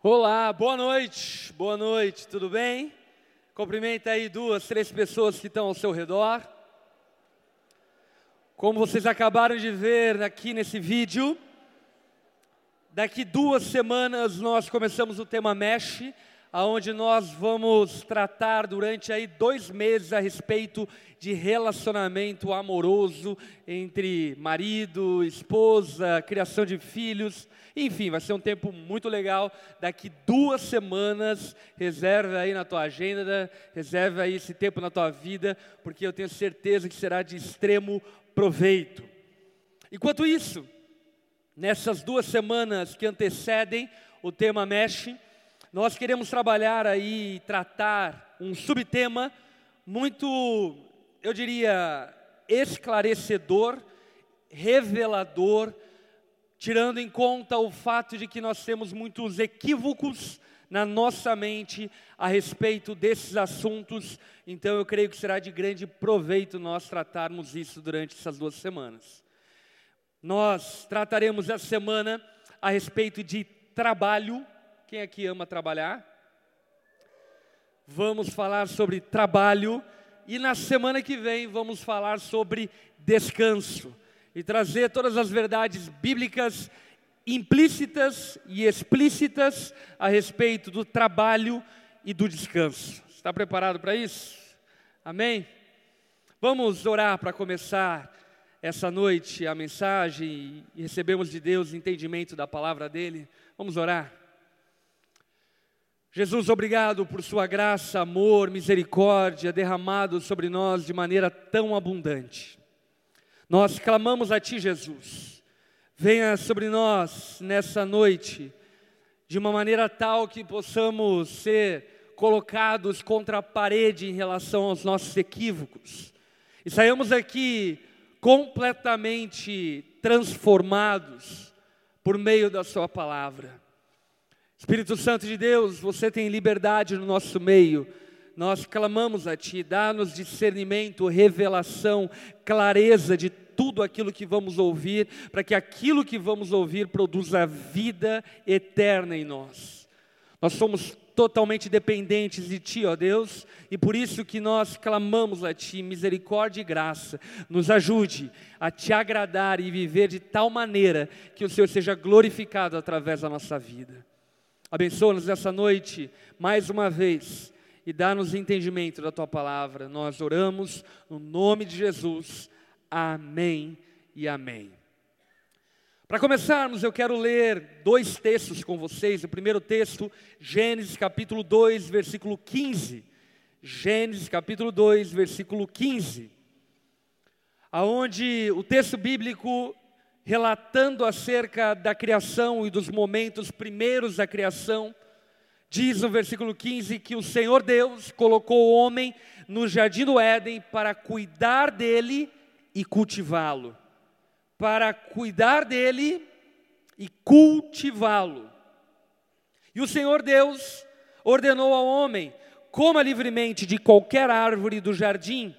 Olá, boa noite, boa noite, tudo bem? Cumprimenta aí duas, três pessoas que estão ao seu redor. Como vocês acabaram de ver aqui nesse vídeo, daqui duas semanas nós começamos o tema Mesh, aonde nós vamos tratar durante aí dois meses a respeito de relacionamento amoroso entre marido, esposa, criação de filhos, enfim, vai ser um tempo muito legal. Daqui duas semanas, reserve aí na tua agenda, reserve aí esse tempo na tua vida, porque eu tenho certeza que será de extremo proveito. Enquanto isso, nessas duas semanas que antecedem o tema Mesh, nós queremos trabalhar aí, tratar um subtema muito, eu diria, esclarecedor, revelador, tirando em conta o fato de que nós temos muitos equívocos na nossa mente a respeito desses assuntos, então eu creio que será de grande proveito nós tratarmos isso durante essas duas semanas. Nós trataremos essa semana a respeito de trabalho quem aqui ama trabalhar? Vamos falar sobre trabalho e na semana que vem vamos falar sobre descanso e trazer todas as verdades bíblicas implícitas e explícitas a respeito do trabalho e do descanso. Está preparado para isso? Amém? Vamos orar para começar essa noite a mensagem e recebemos de Deus entendimento da palavra dele. Vamos orar. Jesus, obrigado por Sua graça, amor, misericórdia derramado sobre nós de maneira tão abundante. Nós clamamos a Ti, Jesus. Venha sobre nós nessa noite, de uma maneira tal que possamos ser colocados contra a parede em relação aos nossos equívocos. E saiamos aqui completamente transformados por meio da Sua palavra. Espírito Santo de Deus, você tem liberdade no nosso meio. Nós clamamos a Ti, dá-nos discernimento, revelação, clareza de tudo aquilo que vamos ouvir, para que aquilo que vamos ouvir produza vida eterna em nós. Nós somos totalmente dependentes de Ti, ó Deus, e por isso que nós clamamos a Ti, misericórdia e graça, nos ajude a Te agradar e viver de tal maneira que o Senhor seja glorificado através da nossa vida. Abençoa-nos essa noite mais uma vez e dá-nos entendimento da tua palavra. Nós oramos no nome de Jesus. Amém e amém. Para começarmos, eu quero ler dois textos com vocês. O primeiro texto, Gênesis capítulo 2, versículo 15. Gênesis capítulo 2, versículo 15. Aonde o texto bíblico relatando acerca da criação e dos momentos primeiros da criação, diz no versículo 15 que o Senhor Deus colocou o homem no jardim do Éden para cuidar dele e cultivá-lo. Para cuidar dele e cultivá-lo. E o Senhor Deus ordenou ao homem: coma livremente de qualquer árvore do jardim,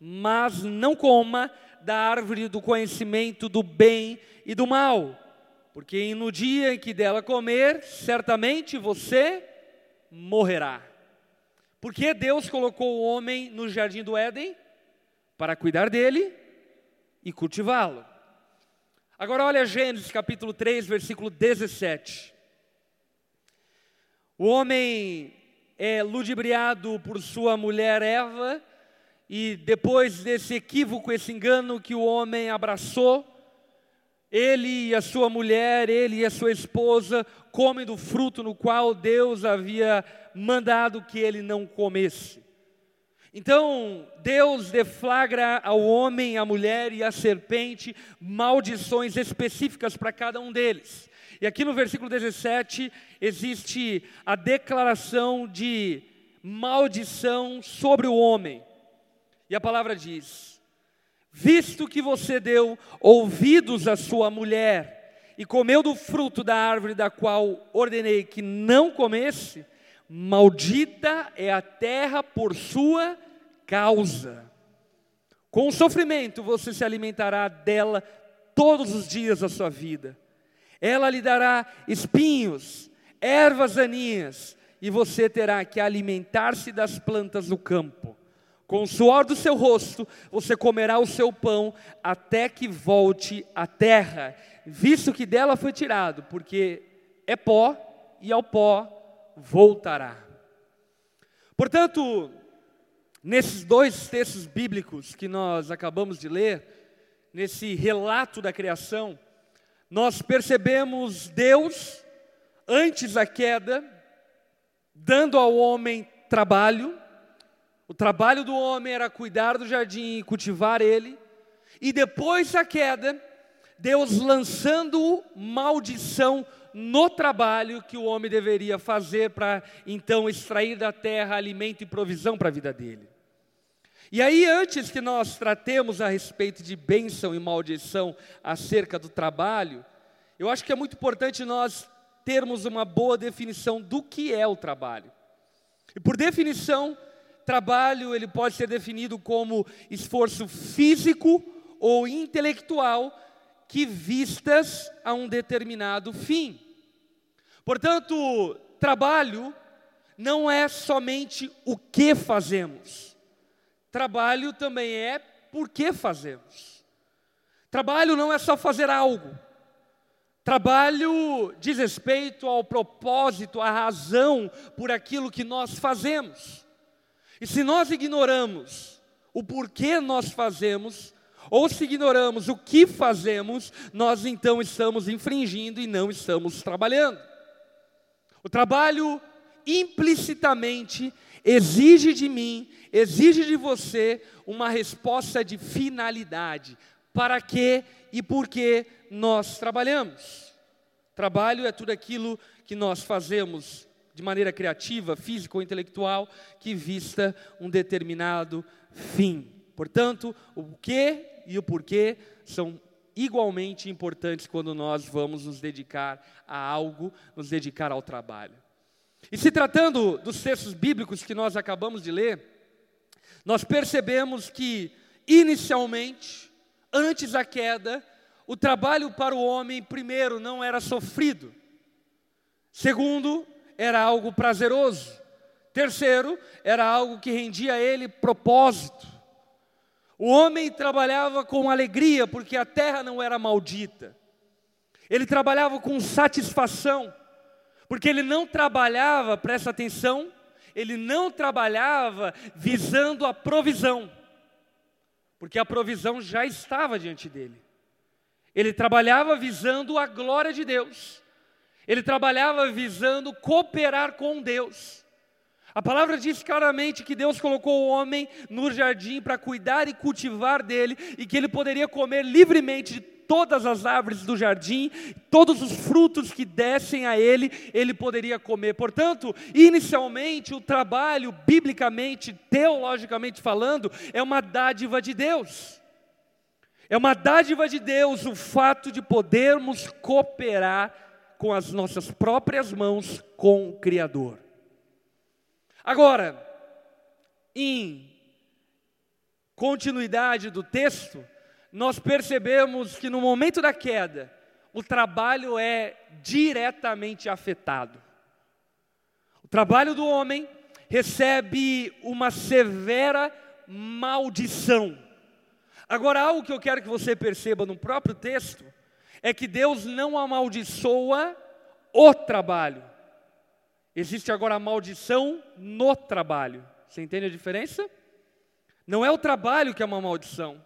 mas não coma da árvore do conhecimento do bem e do mal, porque no dia em que dela comer, certamente você morrerá. Porque Deus colocou o homem no jardim do Éden para cuidar dele e cultivá-lo. Agora olha Gênesis capítulo 3, versículo 17. O homem é ludibriado por sua mulher Eva, e depois desse equívoco, esse engano que o homem abraçou, ele e a sua mulher, ele e a sua esposa comem do fruto no qual Deus havia mandado que ele não comesse. Então, Deus deflagra ao homem, à mulher e à serpente maldições específicas para cada um deles. E aqui no versículo 17 existe a declaração de maldição sobre o homem. E a palavra diz: Visto que você deu ouvidos à sua mulher e comeu do fruto da árvore da qual ordenei que não comesse, maldita é a terra por sua causa. Com sofrimento você se alimentará dela todos os dias da sua vida. Ela lhe dará espinhos, ervas daninhas, e você terá que alimentar-se das plantas do campo. Com o suor do seu rosto, você comerá o seu pão até que volte à terra, visto que dela foi tirado, porque é pó e ao pó voltará. Portanto, nesses dois textos bíblicos que nós acabamos de ler, nesse relato da criação, nós percebemos Deus, antes da queda, dando ao homem trabalho. O trabalho do homem era cuidar do jardim e cultivar ele. E depois da queda, Deus lançando maldição no trabalho que o homem deveria fazer para então extrair da terra alimento e provisão para a vida dele. E aí, antes que nós tratemos a respeito de bênção e maldição acerca do trabalho, eu acho que é muito importante nós termos uma boa definição do que é o trabalho. E por definição, trabalho ele pode ser definido como esforço físico ou intelectual que vistas a um determinado fim. Portanto, trabalho não é somente o que fazemos. Trabalho também é por que fazemos. Trabalho não é só fazer algo. Trabalho diz respeito ao propósito, à razão por aquilo que nós fazemos. E se nós ignoramos o porquê nós fazemos, ou se ignoramos o que fazemos, nós então estamos infringindo e não estamos trabalhando. O trabalho implicitamente exige de mim, exige de você uma resposta de finalidade. Para que e por que nós trabalhamos? Trabalho é tudo aquilo que nós fazemos de maneira criativa, física ou intelectual, que vista um determinado fim. Portanto, o que e o porquê são igualmente importantes quando nós vamos nos dedicar a algo, nos dedicar ao trabalho. E se tratando dos textos bíblicos que nós acabamos de ler, nós percebemos que, inicialmente, antes da queda, o trabalho para o homem, primeiro, não era sofrido, segundo, era algo prazeroso, terceiro, era algo que rendia a ele propósito. O homem trabalhava com alegria, porque a terra não era maldita. Ele trabalhava com satisfação, porque ele não trabalhava, presta atenção, ele não trabalhava visando a provisão, porque a provisão já estava diante dele. Ele trabalhava visando a glória de Deus, ele trabalhava visando cooperar com Deus. A palavra diz claramente que Deus colocou o homem no jardim para cuidar e cultivar dele e que ele poderia comer livremente de todas as árvores do jardim, todos os frutos que dessem a ele, ele poderia comer. Portanto, inicialmente, o trabalho, biblicamente, teologicamente falando, é uma dádiva de Deus. É uma dádiva de Deus o fato de podermos cooperar com as nossas próprias mãos com o Criador. Agora, em continuidade do texto, nós percebemos que no momento da queda, o trabalho é diretamente afetado. O trabalho do homem recebe uma severa maldição. Agora, algo que eu quero que você perceba no próprio texto é que Deus não amaldiçoa o trabalho, Existe agora a maldição no trabalho. Você entende a diferença? Não é o trabalho que é uma maldição,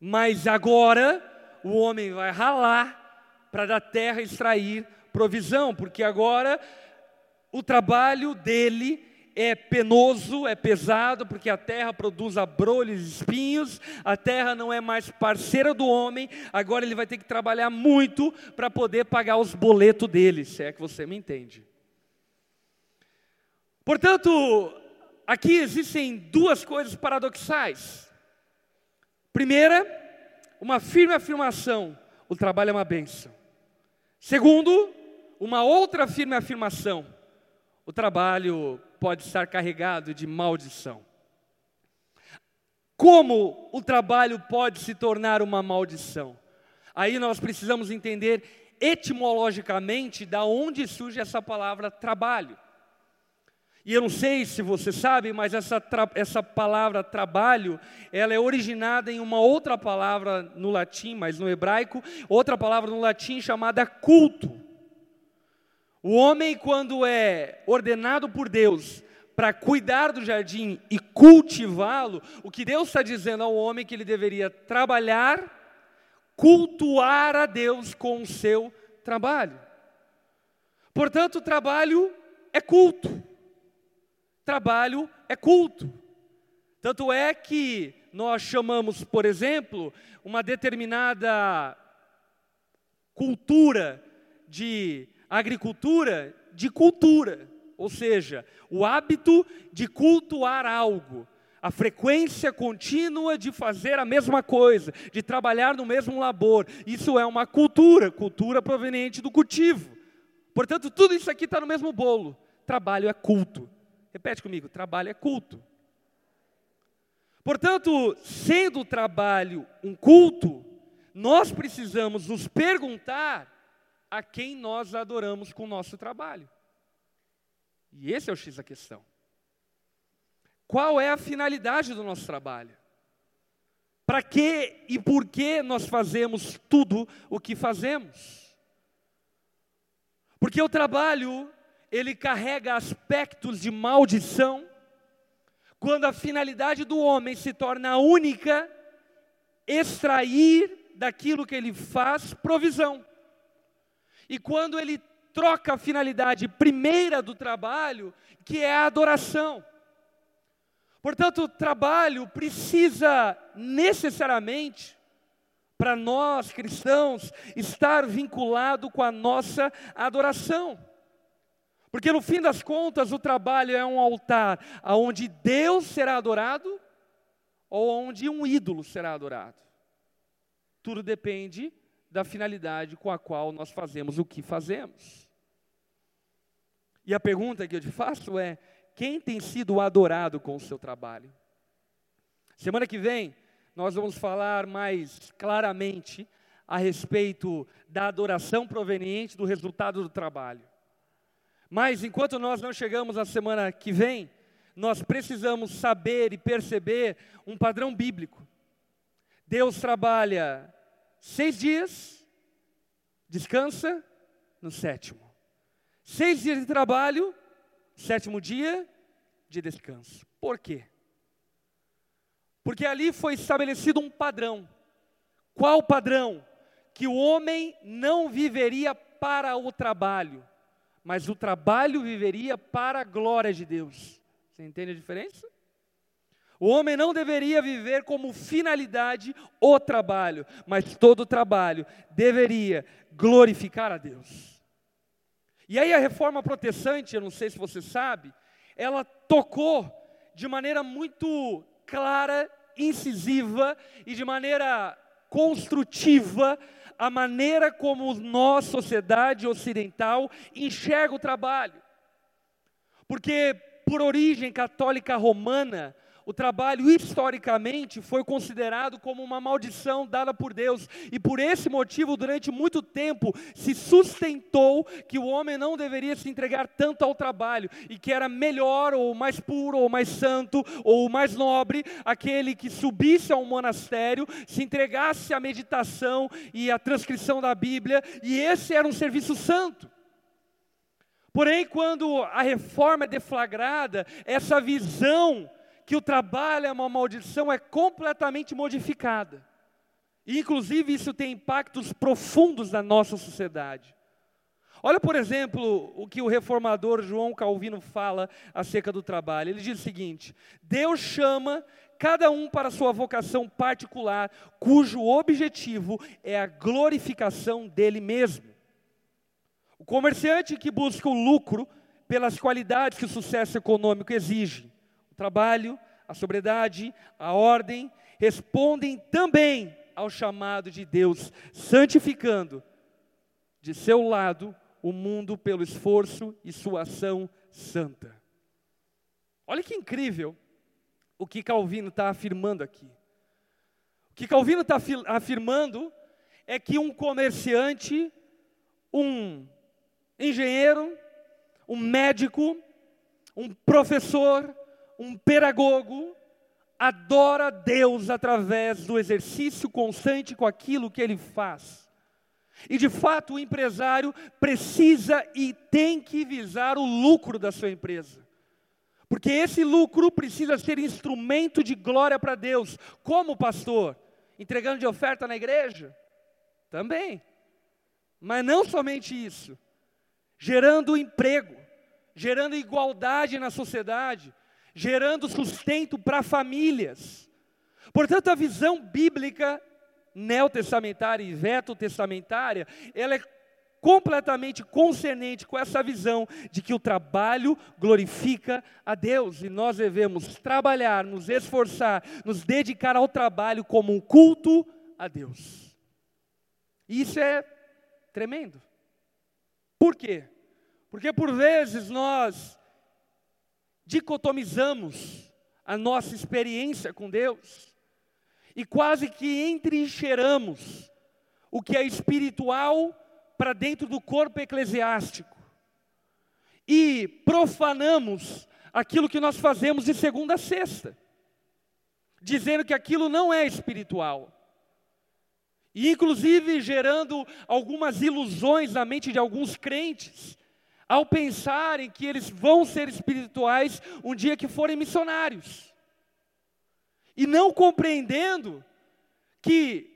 mas agora o homem vai ralar para da terra extrair provisão, porque agora o trabalho dele é penoso, é pesado, porque a terra produz abrolhos espinhos, a terra não é mais parceira do homem, agora ele vai ter que trabalhar muito para poder pagar os boletos dele, se é que você me entende. Portanto, aqui existem duas coisas paradoxais. Primeira, uma firme afirmação: o trabalho é uma benção. Segundo, uma outra firme afirmação: o trabalho pode estar carregado de maldição. Como o trabalho pode se tornar uma maldição? Aí nós precisamos entender etimologicamente da onde surge essa palavra trabalho. E eu não sei se você sabe, mas essa, essa palavra trabalho, ela é originada em uma outra palavra no latim, mas no hebraico, outra palavra no latim chamada culto. O homem, quando é ordenado por Deus para cuidar do jardim e cultivá-lo, o que Deus está dizendo ao homem é que ele deveria trabalhar, cultuar a Deus com o seu trabalho. Portanto, trabalho é culto trabalho é culto. Tanto é que nós chamamos, por exemplo, uma determinada cultura de agricultura de cultura, ou seja, o hábito de cultuar algo, a frequência contínua de fazer a mesma coisa, de trabalhar no mesmo labor. Isso é uma cultura, cultura proveniente do cultivo. Portanto, tudo isso aqui está no mesmo bolo. Trabalho é culto. Repete comigo: trabalho é culto. Portanto, sendo o trabalho um culto, nós precisamos nos perguntar a quem nós adoramos com o nosso trabalho. E esse é o X da questão. Qual é a finalidade do nosso trabalho? Para que e por que nós fazemos tudo o que fazemos? Porque o trabalho ele carrega aspectos de maldição, quando a finalidade do homem se torna única, extrair daquilo que ele faz provisão. E quando ele troca a finalidade primeira do trabalho, que é a adoração. Portanto, o trabalho precisa necessariamente, para nós cristãos, estar vinculado com a nossa adoração. Porque no fim das contas, o trabalho é um altar onde Deus será adorado ou onde um ídolo será adorado. Tudo depende da finalidade com a qual nós fazemos o que fazemos. E a pergunta que eu te faço é: quem tem sido adorado com o seu trabalho? Semana que vem, nós vamos falar mais claramente a respeito da adoração proveniente do resultado do trabalho. Mas enquanto nós não chegamos na semana que vem, nós precisamos saber e perceber um padrão bíblico. Deus trabalha seis dias, descansa no sétimo. Seis dias de trabalho, sétimo dia de descanso. Por quê? Porque ali foi estabelecido um padrão. Qual padrão? Que o homem não viveria para o trabalho, mas o trabalho viveria para a glória de Deus. Você entende a diferença? O homem não deveria viver como finalidade o trabalho, mas todo o trabalho deveria glorificar a Deus. E aí a reforma protestante, eu não sei se você sabe, ela tocou de maneira muito clara, incisiva e de maneira construtiva a maneira como nós, sociedade ocidental, enxerga o trabalho. Porque, por origem católica romana, o trabalho historicamente foi considerado como uma maldição dada por Deus, e por esse motivo, durante muito tempo, se sustentou que o homem não deveria se entregar tanto ao trabalho, e que era melhor, ou mais puro, ou mais santo, ou mais nobre, aquele que subisse a um monastério, se entregasse à meditação e à transcrição da Bíblia, e esse era um serviço santo. Porém, quando a reforma é deflagrada, essa visão que o trabalho é uma maldição é completamente modificada. E, inclusive, isso tem impactos profundos na nossa sociedade. Olha, por exemplo, o que o reformador João Calvino fala acerca do trabalho. Ele diz o seguinte: Deus chama cada um para sua vocação particular, cujo objetivo é a glorificação dele mesmo. O comerciante que busca o lucro pelas qualidades que o sucesso econômico exige trabalho, a sobriedade, a ordem, respondem também ao chamado de Deus, santificando de seu lado o mundo pelo esforço e sua ação santa. Olha que incrível o que Calvino está afirmando aqui. O que Calvino está afirmando é que um comerciante, um engenheiro, um médico, um professor, um pedagogo, adora Deus através do exercício constante com aquilo que ele faz. E de fato, o empresário precisa e tem que visar o lucro da sua empresa. Porque esse lucro precisa ser instrumento de glória para Deus. Como pastor? Entregando de oferta na igreja? Também. Mas não somente isso. Gerando emprego, gerando igualdade na sociedade, gerando sustento para famílias. Portanto, a visão bíblica neotestamentária e veto-testamentária, ela é completamente concernente com essa visão de que o trabalho glorifica a Deus e nós devemos trabalhar, nos esforçar, nos dedicar ao trabalho como um culto a Deus. Isso é tremendo. Por quê? Porque por vezes nós dicotomizamos a nossa experiência com Deus e quase que entrincheiramos o que é espiritual para dentro do corpo eclesiástico e profanamos aquilo que nós fazemos de segunda a sexta, dizendo que aquilo não é espiritual. E inclusive gerando algumas ilusões na mente de alguns crentes, ao pensarem que eles vão ser espirituais um dia que forem missionários. E não compreendendo que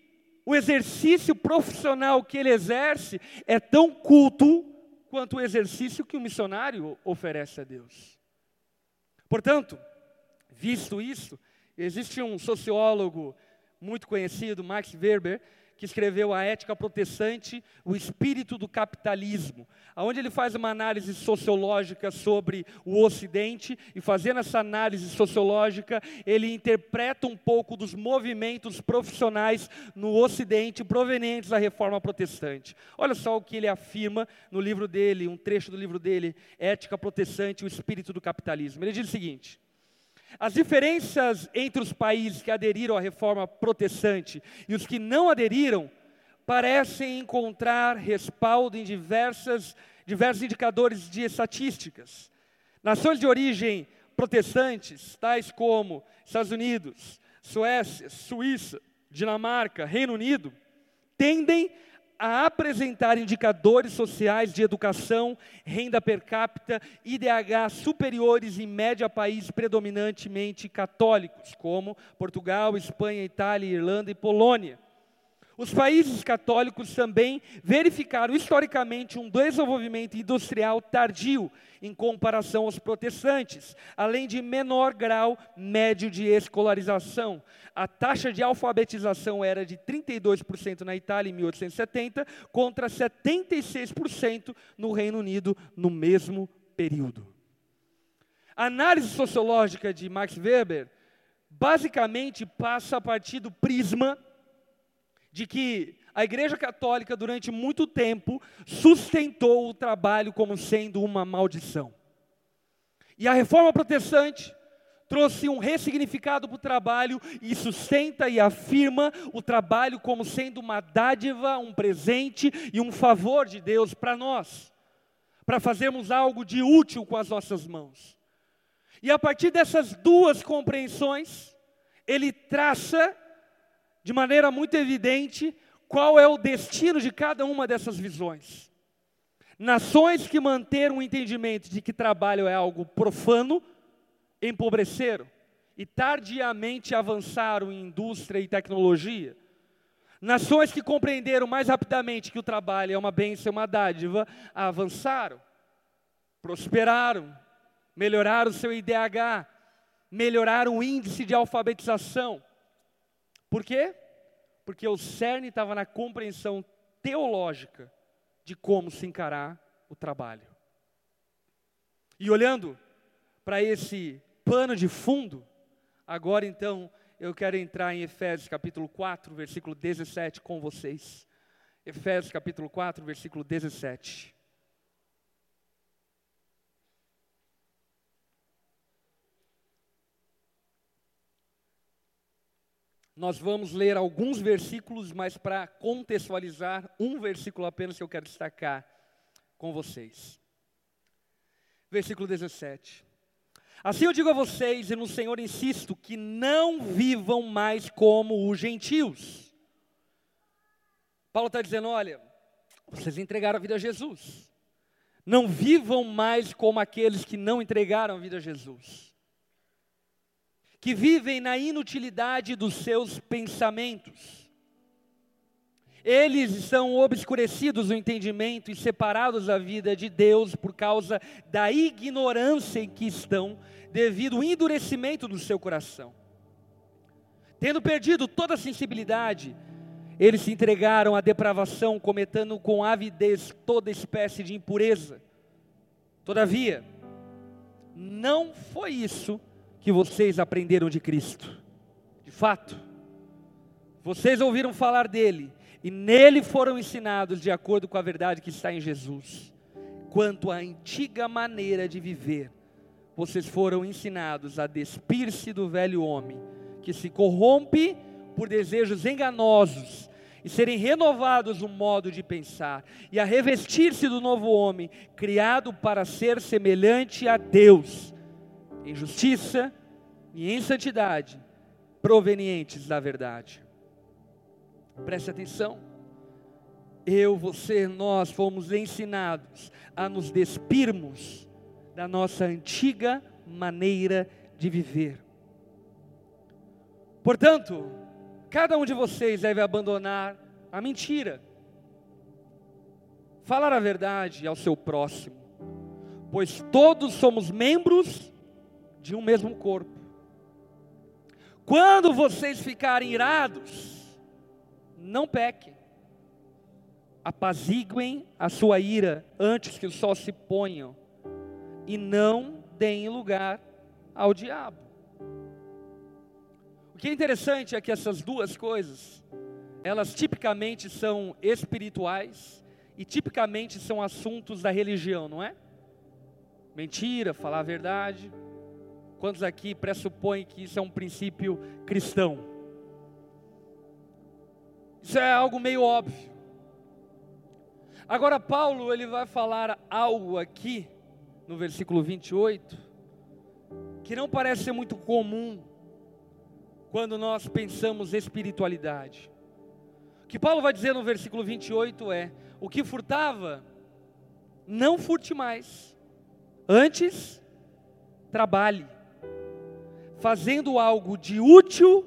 o exercício profissional que ele exerce é tão culto quanto o exercício que o missionário oferece a Deus. Portanto, visto isso, existe um sociólogo muito conhecido, Max Weber, que escreveu A Ética Protestante, o Espírito do Capitalismo, onde ele faz uma análise sociológica sobre o Ocidente, e fazendo essa análise sociológica, ele interpreta um pouco dos movimentos profissionais no Ocidente provenientes da Reforma Protestante. Olha só o que ele afirma no livro dele, um trecho do livro dele, Ética Protestante, o Espírito do Capitalismo. Ele diz o seguinte. As diferenças entre os países que aderiram à reforma protestante e os que não aderiram parecem encontrar respaldo em diversas, diversos indicadores de estatísticas. Nações de origem protestantes, tais como Estados Unidos, Suécia, Suíça, Dinamarca, Reino Unido, tendem a apresentar indicadores sociais de educação, renda per capita, IDH superiores em média a países predominantemente católicos, como Portugal, Espanha, Itália, Irlanda e Polônia. Os países católicos também verificaram historicamente um desenvolvimento industrial tardio em comparação aos protestantes, além de menor grau médio de escolarização. A taxa de alfabetização era de 32% na Itália em 1870 contra 76% no Reino Unido no mesmo período. A análise sociológica de Max Weber basicamente passa a partir do prisma de que a Igreja Católica, durante muito tempo, sustentou o trabalho como sendo uma maldição. E a reforma protestante trouxe um ressignificado para o trabalho e sustenta e afirma o trabalho como sendo uma dádiva, um presente e um favor de Deus para nós, para fazermos algo de útil com as nossas mãos. E a partir dessas duas compreensões, ele traça de maneira muito evidente qual é o destino de cada uma dessas visões. Nações que manteram o entendimento de que trabalho é algo profano, empobreceram e tardiamente avançaram em indústria e tecnologia. Nações que compreenderam mais rapidamente que o trabalho é uma bênção, uma dádiva, avançaram, prosperaram, melhoraram o seu IDH, melhoraram o índice de alfabetização por quê? Porque o cerne estava na compreensão teológica de como se encarar o trabalho. E olhando para esse pano de fundo, agora então eu quero entrar em Efésios capítulo 4, versículo 17 com vocês. Efésios capítulo 4, versículo 17. Nós vamos ler alguns versículos, mas para contextualizar, um versículo apenas que eu quero destacar com vocês. Versículo 17. Assim eu digo a vocês, e no Senhor insisto, que não vivam mais como os gentios. Paulo está dizendo: olha, vocês entregaram a vida a Jesus. Não vivam mais como aqueles que não entregaram a vida a Jesus que vivem na inutilidade dos seus pensamentos. Eles estão obscurecidos no entendimento e separados da vida de Deus por causa da ignorância em que estão, devido ao endurecimento do seu coração. Tendo perdido toda a sensibilidade, eles se entregaram à depravação, cometendo com avidez toda espécie de impureza. Todavia, não foi isso que vocês aprenderam de Cristo. De fato, vocês ouviram falar dele e nele foram ensinados de acordo com a verdade que está em Jesus. Quanto à antiga maneira de viver, vocês foram ensinados a despir-se do velho homem, que se corrompe por desejos enganosos, e serem renovados no modo de pensar, e a revestir-se do novo homem, criado para ser semelhante a Deus em justiça e em santidade, provenientes da verdade. Preste atenção. Eu, você, nós fomos ensinados a nos despirmos da nossa antiga maneira de viver. Portanto, cada um de vocês deve abandonar a mentira, falar a verdade ao seu próximo, pois todos somos membros de um mesmo corpo. Quando vocês ficarem irados, não pequem. Apaziguem a sua ira antes que o sol se ponha, e não deem lugar ao diabo. O que é interessante é que essas duas coisas, elas tipicamente são espirituais e tipicamente são assuntos da religião, não é? Mentira, falar a verdade, Quantos aqui pressupõem que isso é um princípio cristão? Isso é algo meio óbvio. Agora Paulo, ele vai falar algo aqui no versículo 28 que não parece ser muito comum quando nós pensamos espiritualidade. O que Paulo vai dizer no versículo 28 é: o que furtava, não furte mais, antes trabalhe fazendo algo de útil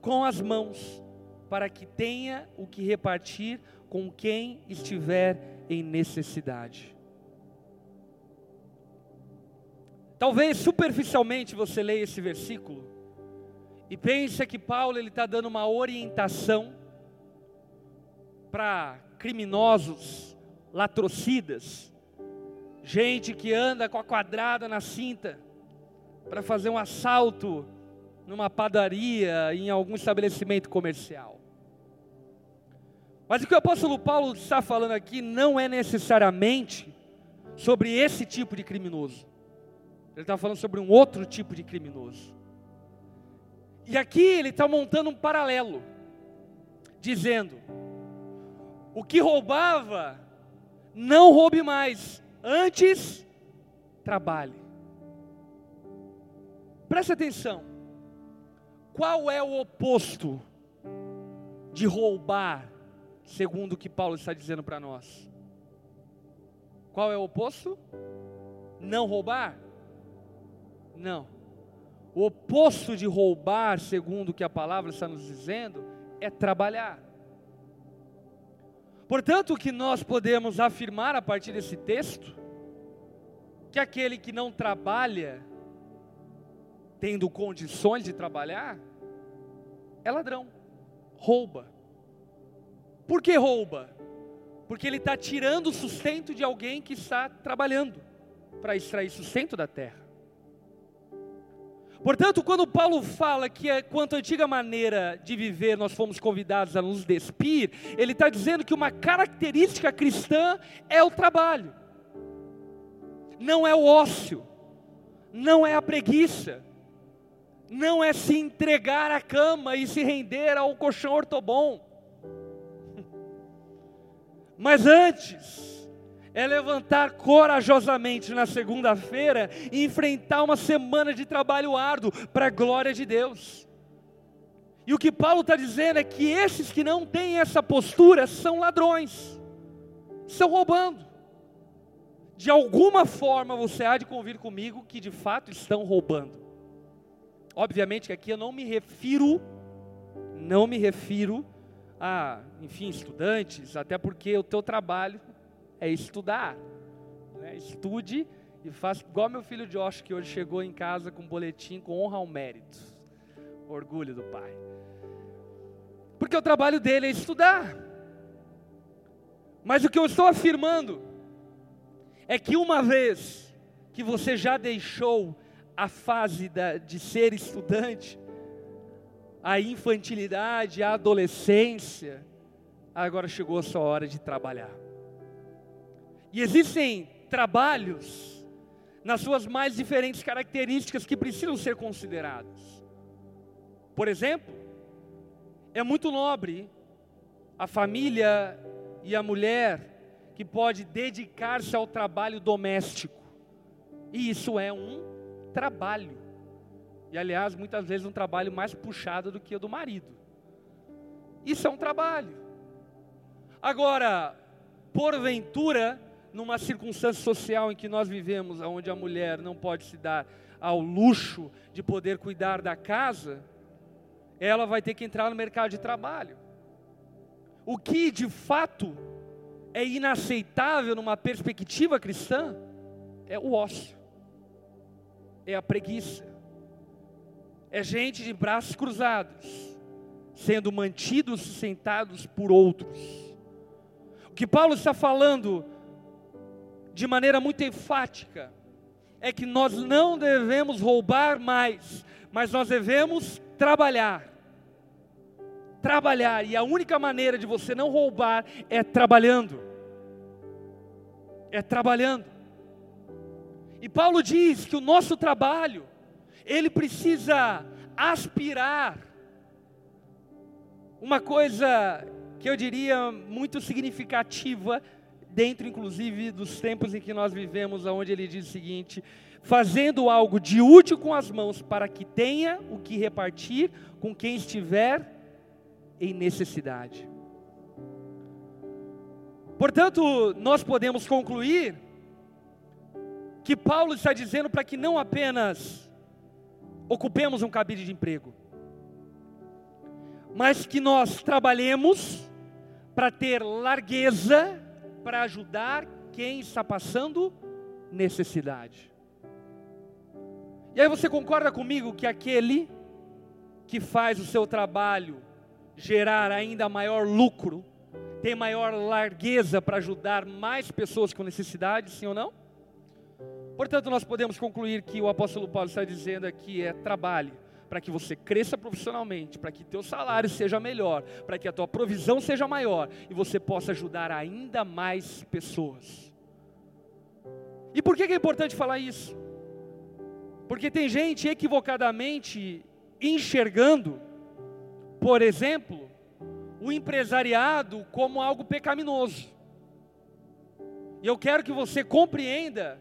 com as mãos, para que tenha o que repartir com quem estiver em necessidade. Talvez superficialmente você leia esse versículo e pense que Paulo ele está dando uma orientação para criminosos, latrocidas, gente que anda com a quadrada na cinta, para fazer um assalto numa padaria, em algum estabelecimento comercial. Mas o que o apóstolo Paulo está falando aqui não é necessariamente sobre esse tipo de criminoso. Ele está falando sobre um outro tipo de criminoso. E aqui ele está montando um paralelo, dizendo: o que roubava, não roube mais, antes trabalhe. Preste atenção. Qual é o oposto de roubar, segundo o que Paulo está dizendo para nós? Qual é o oposto? Não roubar? Não. O oposto de roubar, segundo o que a palavra está nos dizendo, é trabalhar. Portanto, o que nós podemos afirmar a partir desse texto, que aquele que não trabalha, tendo condições de trabalhar, é ladrão, rouba. Por que rouba? Porque ele está tirando o sustento de alguém que está trabalhando para extrair sustento da terra. Portanto, quando Paulo fala que é, quanto à antiga maneira de viver nós fomos convidados a nos despir, ele está dizendo que uma característica cristã é o trabalho, não é o ócio, não é a preguiça, não é se entregar à cama e se render ao colchão ortobom. Mas antes, é levantar corajosamente na segunda-feira e enfrentar uma semana de trabalho árduo para a glória de Deus. E o que Paulo está dizendo é que esses que não têm essa postura são ladrões, estão roubando. De alguma forma você há de convir comigo que de fato estão roubando. Obviamente que aqui eu não me refiro, não me refiro a, enfim, estudantes, até porque o teu trabalho é estudar. Né? Estude e faça igual meu filho Josh, que hoje chegou em casa com um boletim com honra ao mérito. Orgulho do pai. Porque o trabalho dele é estudar. Mas o que eu estou afirmando é que uma vez que você já deixou a fase da, de ser estudante, a infantilidade, a adolescência, agora chegou a sua hora de trabalhar. E existem trabalhos nas suas mais diferentes características que precisam ser considerados. Por exemplo, é muito nobre a família e a mulher que pode dedicar-se ao trabalho doméstico. E isso é um trabalho. E aliás, muitas vezes um trabalho mais puxado do que o do marido. Isso é um trabalho. Agora, porventura, numa circunstância social em que nós vivemos, onde a mulher não pode se dar ao luxo de poder cuidar da casa, ela vai ter que entrar no mercado de trabalho. O que de fato é inaceitável numa perspectiva cristã é o ócio é a preguiça. É gente de braços cruzados, sendo mantidos sentados por outros. O que Paulo está falando de maneira muito enfática é que nós não devemos roubar mais, mas nós devemos trabalhar. Trabalhar, e a única maneira de você não roubar é trabalhando. É trabalhando. E Paulo diz que o nosso trabalho, ele precisa aspirar uma coisa que eu diria muito significativa dentro inclusive dos tempos em que nós vivemos, onde ele diz o seguinte: fazendo algo de útil com as mãos para que tenha o que repartir com quem estiver em necessidade. Portanto, nós podemos concluir que Paulo está dizendo para que não apenas ocupemos um cabide de emprego, mas que nós trabalhemos para ter largueza para ajudar quem está passando necessidade. E aí você concorda comigo que aquele que faz o seu trabalho gerar ainda maior lucro, tem maior largueza para ajudar mais pessoas com necessidade, sim ou não? Portanto, nós podemos concluir que o apóstolo Paulo está dizendo aqui é trabalhe para que você cresça profissionalmente, para que teu salário seja melhor, para que a tua provisão seja maior e você possa ajudar ainda mais pessoas. E por que é importante falar isso? Porque tem gente equivocadamente enxergando, por exemplo, o empresariado como algo pecaminoso. E eu quero que você compreenda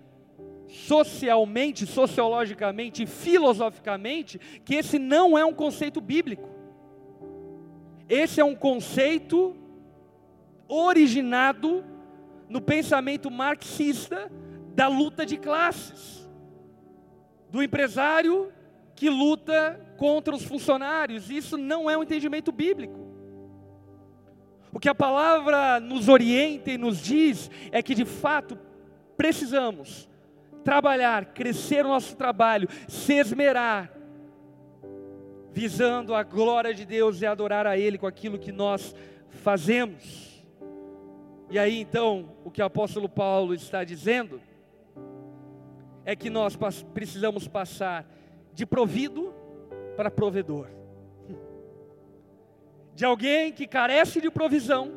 socialmente, sociologicamente, filosoficamente, que esse não é um conceito bíblico. Esse é um conceito originado no pensamento marxista da luta de classes, do empresário que luta contra os funcionários. Isso não é um entendimento bíblico. O que a palavra nos orienta e nos diz é que de fato precisamos trabalhar, crescer o nosso trabalho, se esmerar, visando a glória de Deus e adorar a Ele com aquilo que nós fazemos. E aí então, o que o apóstolo Paulo está dizendo é que nós precisamos passar de provido para provedor, de alguém que carece de provisão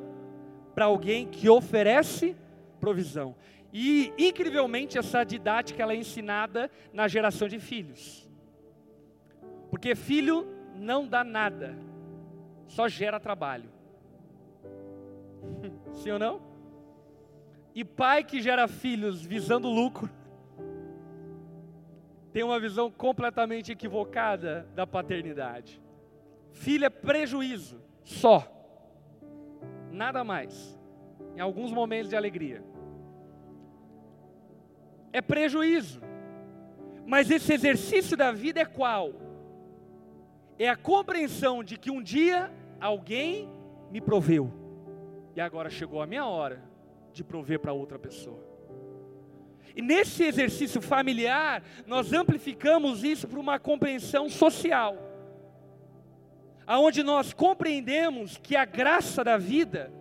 para alguém que oferece provisão. E incrivelmente essa didática ela é ensinada na geração de filhos. Porque filho não dá nada, só gera trabalho. Sim ou não? E pai que gera filhos visando lucro, tem uma visão completamente equivocada da paternidade. Filho é prejuízo, só. Nada mais. Em alguns momentos de alegria. É prejuízo. Mas esse exercício da vida é qual? É a compreensão de que um dia alguém me proveu. E agora chegou a minha hora de prover para outra pessoa. E nesse exercício familiar, nós amplificamos isso para uma compreensão social. Aonde nós compreendemos que a graça da vida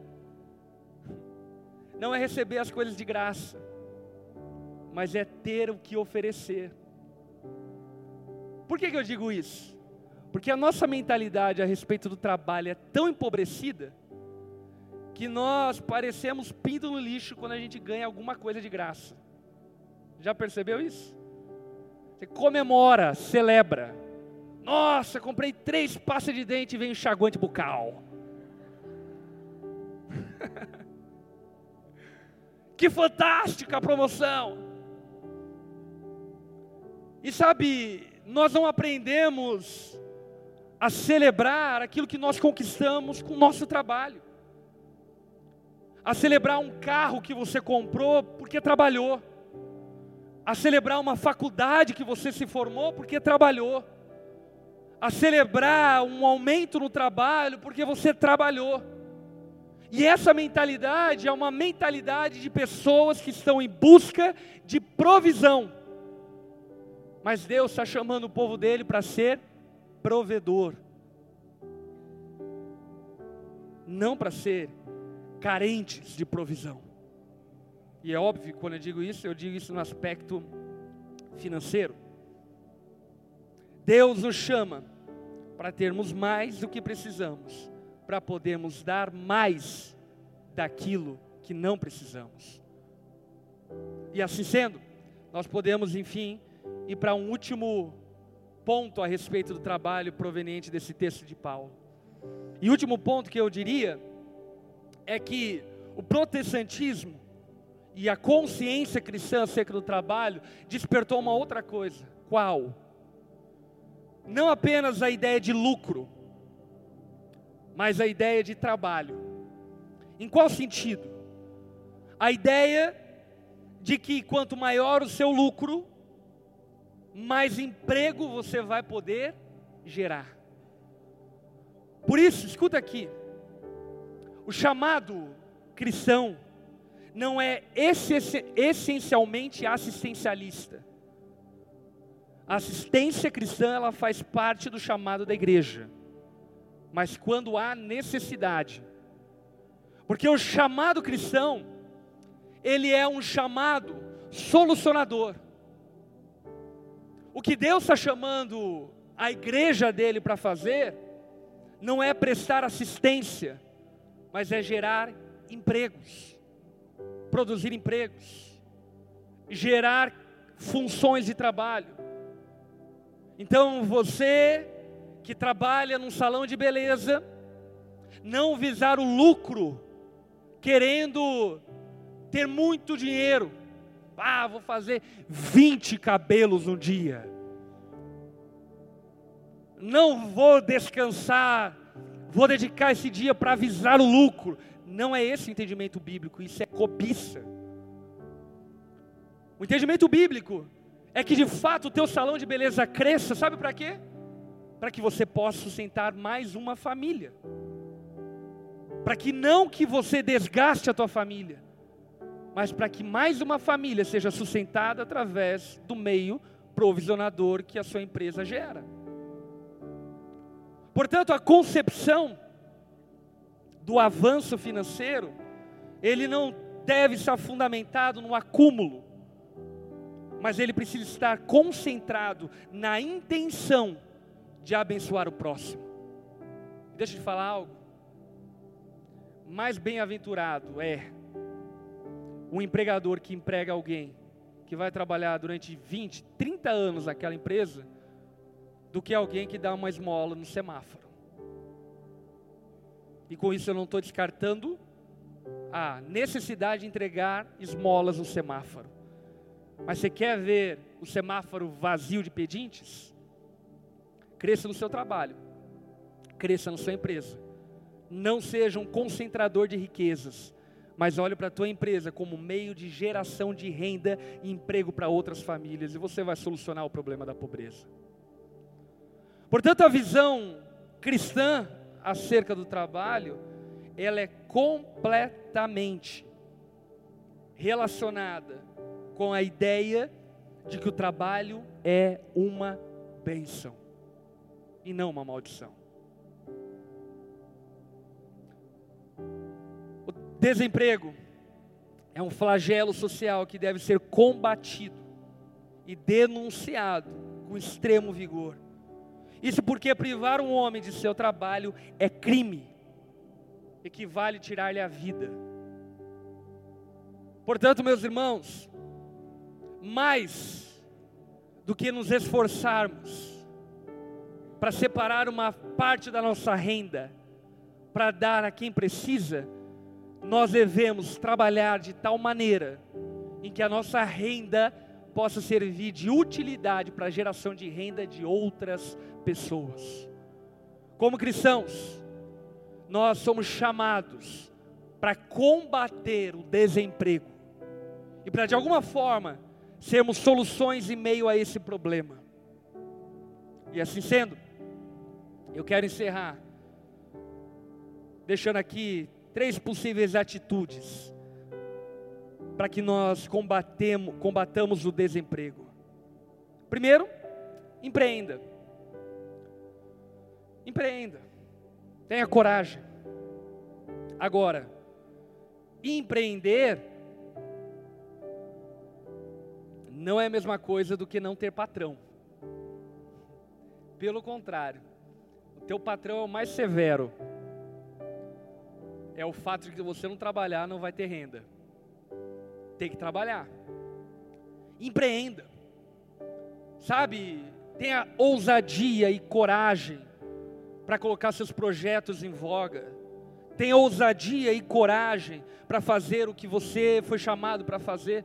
não é receber as coisas de graça, mas é ter o que oferecer. Por que, que eu digo isso? Porque a nossa mentalidade a respeito do trabalho é tão empobrecida que nós parecemos pinto no lixo quando a gente ganha alguma coisa de graça. Já percebeu isso? Você comemora, celebra. Nossa, comprei três pastas de dente e vem enxaguante bucal. que fantástica a promoção! E sabe, nós não aprendemos a celebrar aquilo que nós conquistamos com o nosso trabalho. A celebrar um carro que você comprou porque trabalhou a celebrar uma faculdade que você se formou porque trabalhou, a celebrar um aumento no trabalho porque você trabalhou. E essa mentalidade é uma mentalidade de pessoas que estão em busca de provisão. Mas Deus está chamando o povo dele para ser provedor, não para ser carentes de provisão. E é óbvio quando eu digo isso, eu digo isso no aspecto financeiro. Deus nos chama para termos mais do que precisamos, para podermos dar mais daquilo que não precisamos. E assim sendo, nós podemos, enfim, ir para um último ponto a respeito do trabalho proveniente desse texto de Paulo. E último ponto que eu diria é que o protestantismo e a consciência cristã acerca do trabalho despertou uma outra coisa. Qual? Não apenas a ideia de lucro, mas a ideia de trabalho. Em qual sentido? A ideia de que quanto maior o seu lucro, mais emprego você vai poder gerar. Por isso, escuta aqui, o chamado cristão não é essencialmente assistencialista. A assistência cristã ela faz parte do chamado da igreja. Mas quando há necessidade, porque o chamado cristão, ele é um chamado solucionador. O que Deus está chamando a igreja dele para fazer, não é prestar assistência, mas é gerar empregos produzir empregos, gerar funções de trabalho. Então você que trabalha num salão de beleza, não visar o lucro, querendo ter muito dinheiro. Ah, vou fazer 20 cabelos no dia. Não vou descansar, vou dedicar esse dia para visar o lucro. Não é esse o entendimento bíblico, isso é cobiça. O entendimento bíblico é que de fato o teu salão de beleza cresça, sabe para quê? Para que você possa sustentar mais uma família. Para que não que você desgaste a tua família, mas para que mais uma família seja sustentada através do meio provisionador que a sua empresa gera. Portanto, a concepção do avanço financeiro, ele não deve estar fundamentado no acúmulo, mas ele precisa estar concentrado na intenção de abençoar o próximo. Deixa eu te falar algo. Mais bem-aventurado é um empregador que emprega alguém que vai trabalhar durante 20, 30 anos naquela empresa, do que alguém que dá uma esmola no semáforo. E com isso eu não estou descartando a necessidade de entregar esmolas no semáforo. Mas você quer ver o semáforo vazio de pedintes? Cresça no seu trabalho, cresça na sua empresa. Não seja um concentrador de riquezas, mas olhe para a tua empresa como meio de geração de renda e emprego para outras famílias, e você vai solucionar o problema da pobreza. Portanto, a visão cristã acerca do trabalho, ela é completamente relacionada com a ideia de que o trabalho é uma bênção e não uma maldição. Desemprego é um flagelo social que deve ser combatido e denunciado com extremo vigor. Isso porque privar um homem de seu trabalho é crime, equivale tirar-lhe a vida. Portanto, meus irmãos, mais do que nos esforçarmos para separar uma parte da nossa renda para dar a quem precisa, nós devemos trabalhar de tal maneira em que a nossa renda possa servir de utilidade para a geração de renda de outras pessoas. Como cristãos, nós somos chamados para combater o desemprego e para de alguma forma sermos soluções em meio a esse problema. E assim sendo, eu quero encerrar deixando aqui três possíveis atitudes para que nós combatemos, combatamos o desemprego. Primeiro, empreenda. Empreenda. Tenha coragem. Agora, empreender não é a mesma coisa do que não ter patrão. Pelo contrário, o teu patrão é o mais severo. É o fato de que você não trabalhar não vai ter renda. Tem que trabalhar. Empreenda. Sabe, tenha ousadia e coragem para colocar seus projetos em voga. Tenha ousadia e coragem para fazer o que você foi chamado para fazer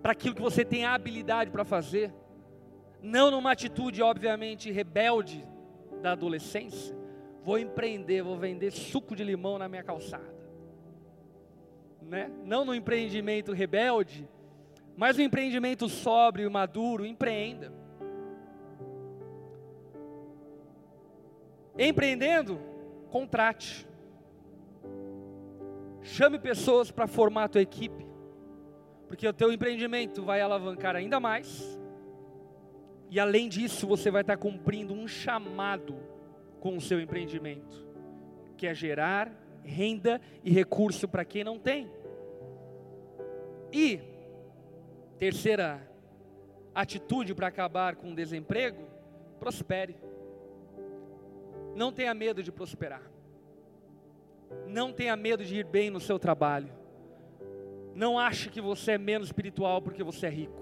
para aquilo que você tem habilidade para fazer, não numa atitude, obviamente, rebelde da adolescência. Vou empreender, vou vender suco de limão na minha calçada. Né? Não no empreendimento rebelde, mas no empreendimento sóbrio e maduro, empreenda. Empreendendo, contrate. Chame pessoas para formar a tua equipe porque o teu empreendimento vai alavancar ainda mais. E além disso, você vai estar cumprindo um chamado com o seu empreendimento, que é gerar renda e recurso para quem não tem. E terceira atitude para acabar com o desemprego, prospere. Não tenha medo de prosperar. Não tenha medo de ir bem no seu trabalho. Não ache que você é menos espiritual porque você é rico.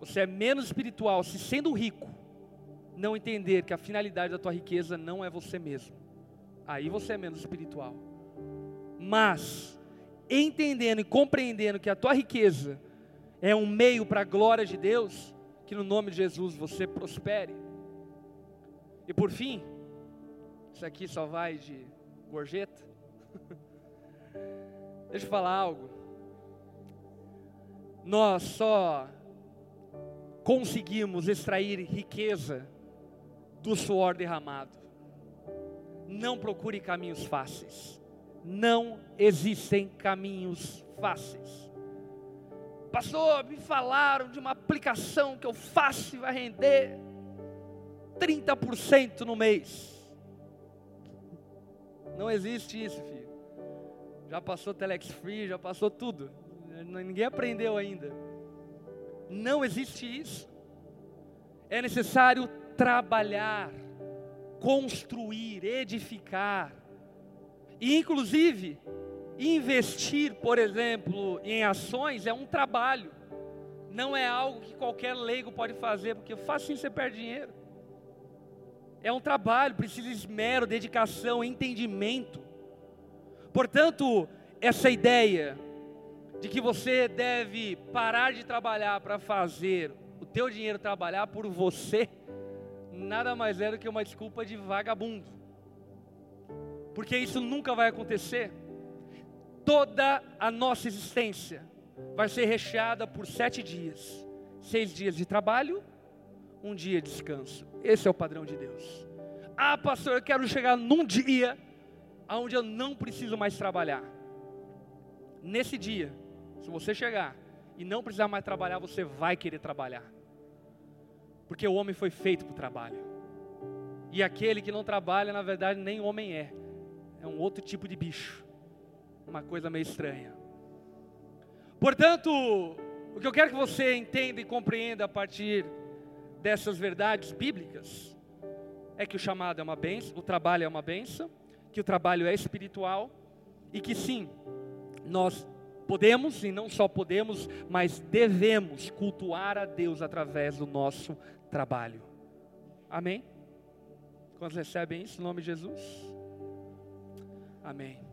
Você é menos espiritual se sendo rico, não entender que a finalidade da tua riqueza não é você mesmo. Aí você é menos espiritual. Mas entendendo e compreendendo que a tua riqueza é um meio para a glória de Deus, que no nome de Jesus você prospere. E por fim, isso aqui só vai de gorjeta. Deixa eu falar algo. Nós só conseguimos extrair riqueza do suor derramado. Não procure caminhos fáceis. Não existem caminhos fáceis. Pastor, me falaram de uma aplicação que eu faço e vai render 30% no mês. Não existe isso, filho já passou Telex Free, já passou tudo. Ninguém aprendeu ainda. Não existe isso. É necessário trabalhar, construir, edificar. E inclusive, investir, por exemplo, em ações é um trabalho. não é algo que qualquer leigo pode fazer, porque fácil você perde dinheiro. É um trabalho, precisa de esmero, dedicação, entendimento. Portanto, essa ideia de que você deve parar de trabalhar para fazer o teu dinheiro trabalhar por você, nada mais é do que uma desculpa de vagabundo. Porque isso nunca vai acontecer. Toda a nossa existência vai ser recheada por sete dias: seis dias de trabalho, um dia de descanso. Esse é o padrão de Deus. Ah, pastor, eu quero chegar num dia onde eu não preciso mais trabalhar. Nesse dia, se você chegar e não precisar mais trabalhar, você vai querer trabalhar. Porque o homem foi feito para o trabalho. E aquele que não trabalha, na verdade, nem homem é. É um outro tipo de bicho. Uma coisa meio estranha. Portanto, o que eu quero que você entenda e compreenda a partir dessas verdades bíblicas é que o chamado é uma benção, o trabalho é uma benção, que o trabalho é espiritual e que sim, nós podemos e não só podemos, mas devemos cultuar a Deus através do nosso trabalho. Amém? Quantos recebem isso em nome de Jesus? Amém.